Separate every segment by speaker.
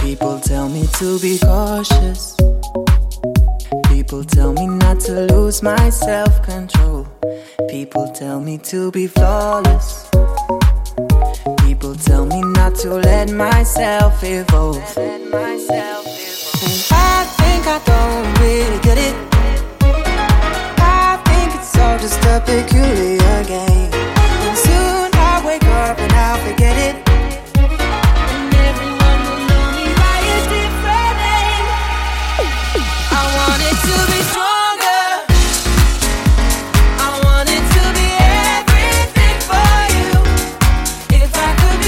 Speaker 1: People tell me to be cautious. People tell me not to lose my self control. People tell me to be flawless. People tell me not to let myself evolve. And I think I don't really get it. I think it's all just a big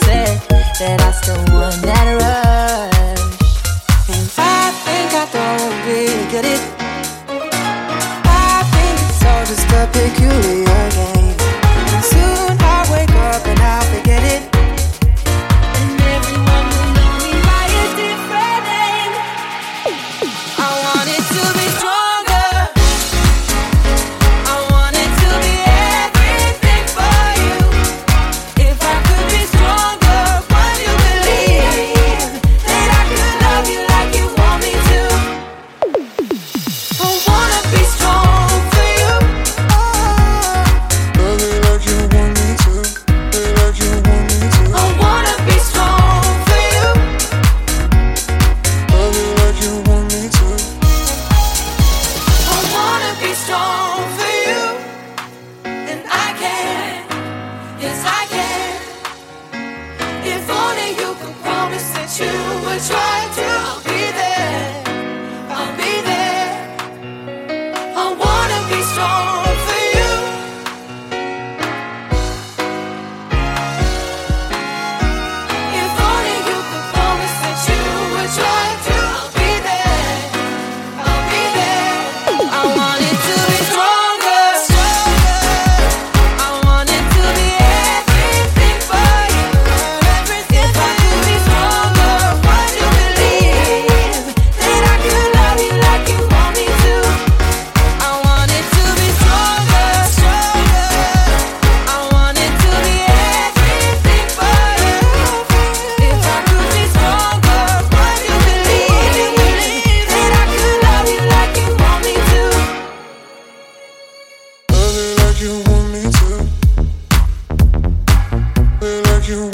Speaker 1: that I still want that rush. And I think I don't really get it. I think it's all just peculiar. you would try to you